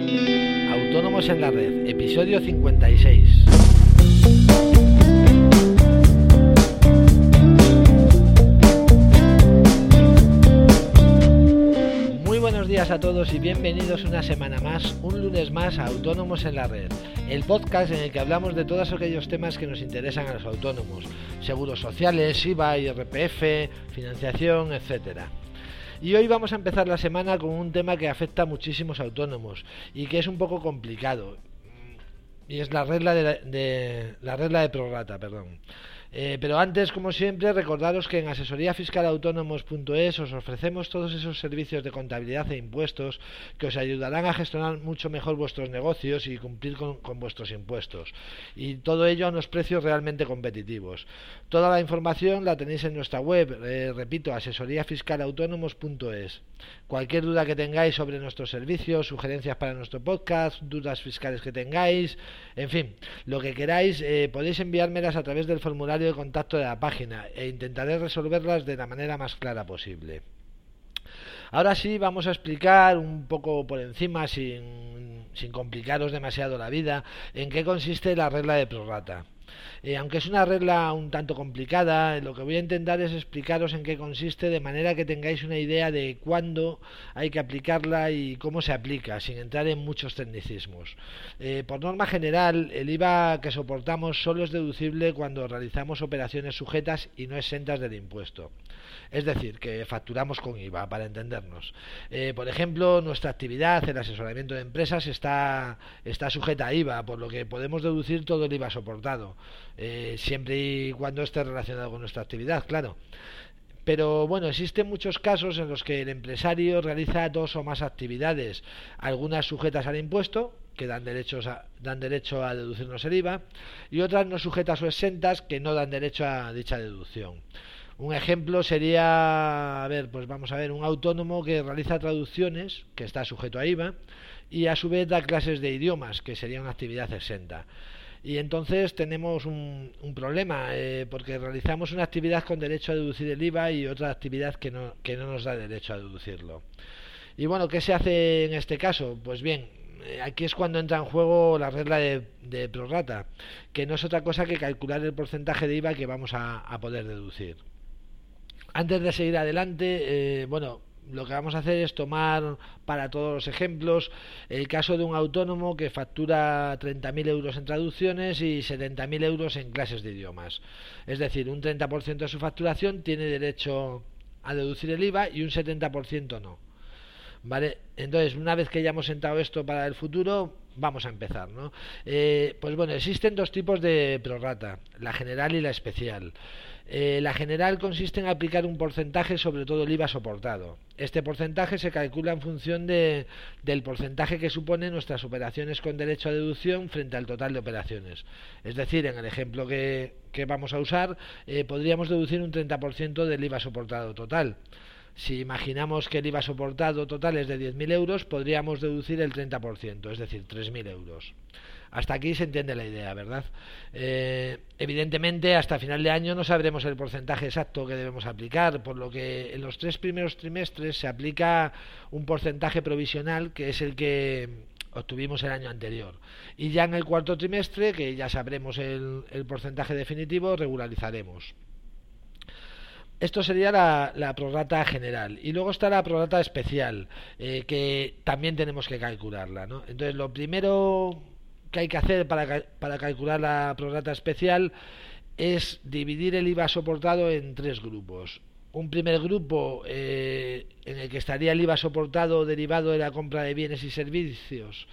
Autónomos en la Red, episodio 56. Muy buenos días a todos y bienvenidos una semana más, un lunes más a Autónomos en la Red, el podcast en el que hablamos de todos aquellos temas que nos interesan a los autónomos, seguros sociales, IVA, IRPF, financiación, etcétera. Y hoy vamos a empezar la semana con un tema que afecta a muchísimos autónomos y que es un poco complicado. Y es la regla de, de la regla de prorata, perdón. Eh, pero antes, como siempre, recordaros que en asesoríafiscalautónomos.es os ofrecemos todos esos servicios de contabilidad e impuestos que os ayudarán a gestionar mucho mejor vuestros negocios y cumplir con, vuestros impuestos. Y todo ello a unos precios realmente competitivos. Toda la información la tenéis en nuestra web, eh, repito, asesoríafiscalautónomos.es. Cualquier duda que tengáis sobre nuestros servicios, sugerencias para nuestro podcast, dudas fiscales que tengáis, en fin, lo que queráis, eh, podéis enviármelas a través del formulario de contacto de la página e intentaré resolverlas de la manera más clara posible. Ahora sí, vamos a explicar un poco por encima, sin, sin complicaros demasiado la vida, en qué consiste la regla de prorrata. Eh, aunque es una regla un tanto complicada, lo que voy a intentar es explicaros en qué consiste de manera que tengáis una idea de cuándo hay que aplicarla y cómo se aplica, sin entrar en muchos tecnicismos. Eh, por norma general, el IVA que soportamos solo es deducible cuando realizamos operaciones sujetas y no exentas del impuesto. Es decir, que facturamos con IVA, para entendernos. Eh, por ejemplo, nuestra actividad, el asesoramiento de empresas, está, está sujeta a IVA, por lo que podemos deducir todo el IVA soportado, eh, siempre y cuando esté relacionado con nuestra actividad, claro. Pero bueno, existen muchos casos en los que el empresario realiza dos o más actividades, algunas sujetas al impuesto, que dan, a, dan derecho a deducirnos el IVA, y otras no sujetas o exentas, que no dan derecho a dicha deducción. Un ejemplo sería, a ver, pues vamos a ver, un autónomo que realiza traducciones, que está sujeto a IVA, y a su vez da clases de idiomas, que sería una actividad exenta. Y entonces tenemos un, problema, eh, porque realizamos una actividad con derecho a deducir el IVA y otra actividad que no, que no nos da derecho a deducirlo. Y bueno, ¿qué se hace en este caso? Pues bien, eh, aquí es cuando entra en juego la regla de, de, prorrata, que no es otra cosa que calcular el porcentaje de IVA que vamos a, a poder deducir. Antes de seguir adelante, eh, bueno, lo que vamos a hacer es tomar para todos los ejemplos el caso de un autónomo que factura 30.000 euros en traducciones y 70.000 euros en clases de idiomas. Es decir, un 30% de su facturación tiene derecho a deducir el IVA y un 70% no. ¿Vale? Entonces, una vez que ya hemos sentado esto para el futuro, vamos a empezar, ¿no? Eh, pues bueno, existen dos tipos de prorrata, la general y la especial. Eh, la general consiste en aplicar un porcentaje sobre todo el IVA soportado. Este porcentaje se calcula en función de, del porcentaje que supone nuestras operaciones con derecho a deducción frente al total de operaciones. Es decir, en el ejemplo que, que vamos a usar, eh, podríamos deducir un 30% del IVA soportado total. Si imaginamos que el IVA soportado total es de 10.000 euros, podríamos deducir el 30%, es decir, 3.000 euros. Hasta aquí se entiende la idea, ¿verdad? Eh, evidentemente, hasta final de año no sabremos el porcentaje exacto que debemos aplicar, por lo que en los tres primeros trimestres se aplica un porcentaje provisional que es el que obtuvimos el año anterior. Y ya en el cuarto trimestre, que ya sabremos el, el porcentaje definitivo, regularizaremos. Esto sería la, la, prorrata general. Y luego está la prorrata especial, eh, que también tenemos que calcularla. ¿no? Entonces, lo primero que hay que hacer para, para calcular la prorrata especial es dividir el IVA soportado en tres grupos. Un primer grupo eh, en el que estaría el IVA soportado derivado de la compra de bienes y servicios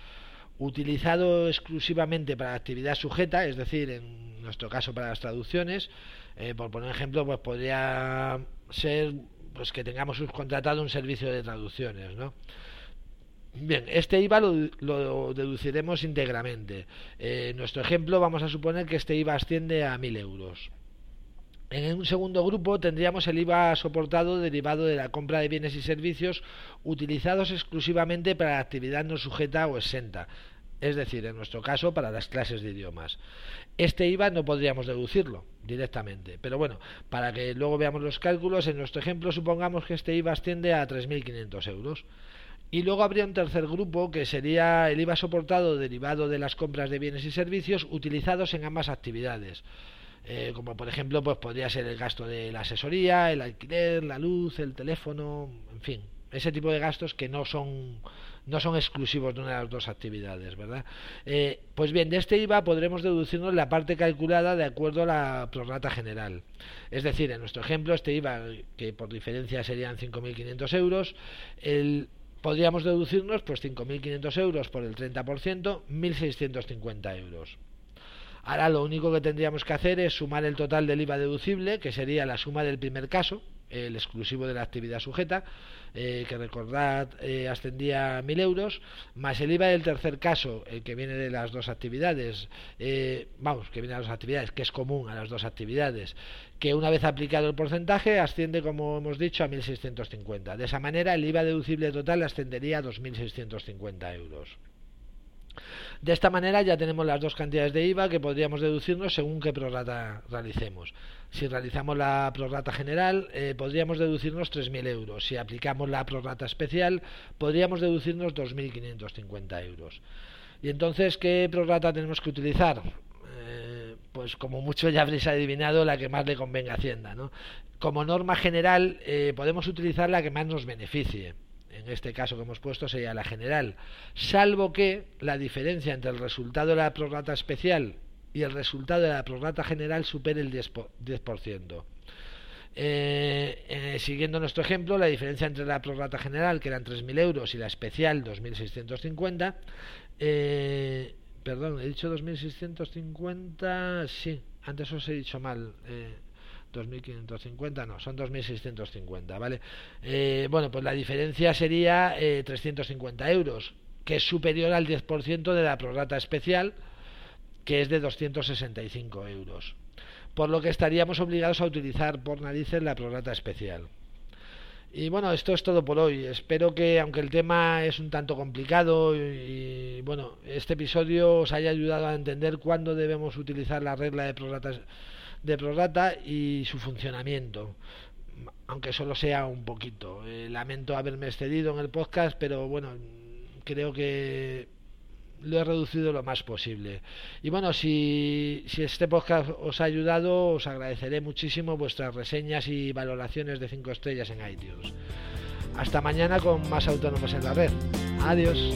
utilizado exclusivamente para actividad sujeta, es decir, en nuestro caso para las traducciones, eh, por poner ejemplo, pues podría ser pues que tengamos subcontratado un servicio de traducciones, ¿no? Bien, este IVA lo, deduciremos íntegramente. Eh, en nuestro ejemplo vamos a suponer que este IVA asciende a 1.000 euros. En un segundo grupo tendríamos el IVA soportado derivado de la compra de bienes y servicios utilizados exclusivamente para la actividad no sujeta o exenta, es decir, en nuestro caso para las clases de idiomas. Este IVA no podríamos deducirlo directamente, pero bueno, para que luego veamos los cálculos, en nuestro ejemplo supongamos que este IVA asciende a 3.500 euros. Y luego habría un tercer grupo que sería el IVA soportado derivado de las compras de bienes y servicios utilizados en ambas actividades. Eh, como por ejemplo, pues podría ser el gasto de la asesoría, el alquiler, la luz, el teléfono, en fin, ese tipo de gastos que no son no son exclusivos de una de las dos actividades, ¿verdad? Eh, pues bien, de este IVA podremos deducirnos la parte calculada de acuerdo a la prorata general. Es decir, en nuestro ejemplo, este IVA, que por diferencia serían 5.500 euros, el, podríamos deducirnos pues 5.500 euros por el 30%, 1.650 euros. Ahora lo único que tendríamos que hacer es sumar el total del IVA deducible, que sería la suma del primer caso, el exclusivo de la actividad sujeta, eh, que recordad eh, ascendía a 1.000 euros, más el IVA del tercer caso, el que viene de las dos actividades, eh, vamos, que viene de las dos actividades, que es común a las dos actividades, que una vez aplicado el porcentaje asciende, como hemos dicho, a 1.650. De esa manera, el IVA deducible total ascendería a 2.650 euros. De esta manera ya tenemos las dos cantidades de IVA que podríamos deducirnos según qué prorata realicemos. Si realizamos la prorata general, eh, podríamos deducirnos 3.000 euros. Si aplicamos la prorata especial, podríamos deducirnos 2.550 euros. Y entonces, ¿qué prorata tenemos que utilizar? Eh, pues como mucho ya habréis adivinado, la que más le convenga a Hacienda. ¿no? Como norma general, eh, podemos utilizar la que más nos beneficie en este caso que hemos puesto sería la general, salvo que la diferencia entre el resultado de la prorata especial y el resultado de la prorata general supere el 10%. Eh, eh, siguiendo nuestro ejemplo, la diferencia entre la prorata general, que eran 3.000 euros, y la especial, 2.650, eh, perdón, he dicho 2.650, sí, antes os he dicho mal. Eh, 2.550, no, son 2.650, ¿vale? Eh, bueno, pues la diferencia sería 350 eh, euros, que es superior al 10% de la prorata especial, que es de 265 euros. Por lo que estaríamos obligados a utilizar por narices la prorata especial. Y bueno, esto es todo por hoy. Espero que, aunque el tema es un tanto complicado, y, bueno, este episodio os haya ayudado a entender cuándo debemos utilizar la regla de prorata de prorata y su funcionamiento aunque solo sea un poquito. Eh, lamento haberme excedido en el podcast, pero bueno, creo que lo he reducido lo más posible. Y bueno, si, si este podcast os ha ayudado, os agradeceré muchísimo vuestras reseñas y valoraciones de 5 estrellas en iTunes. Hasta mañana con más autónomos en la red. Adiós.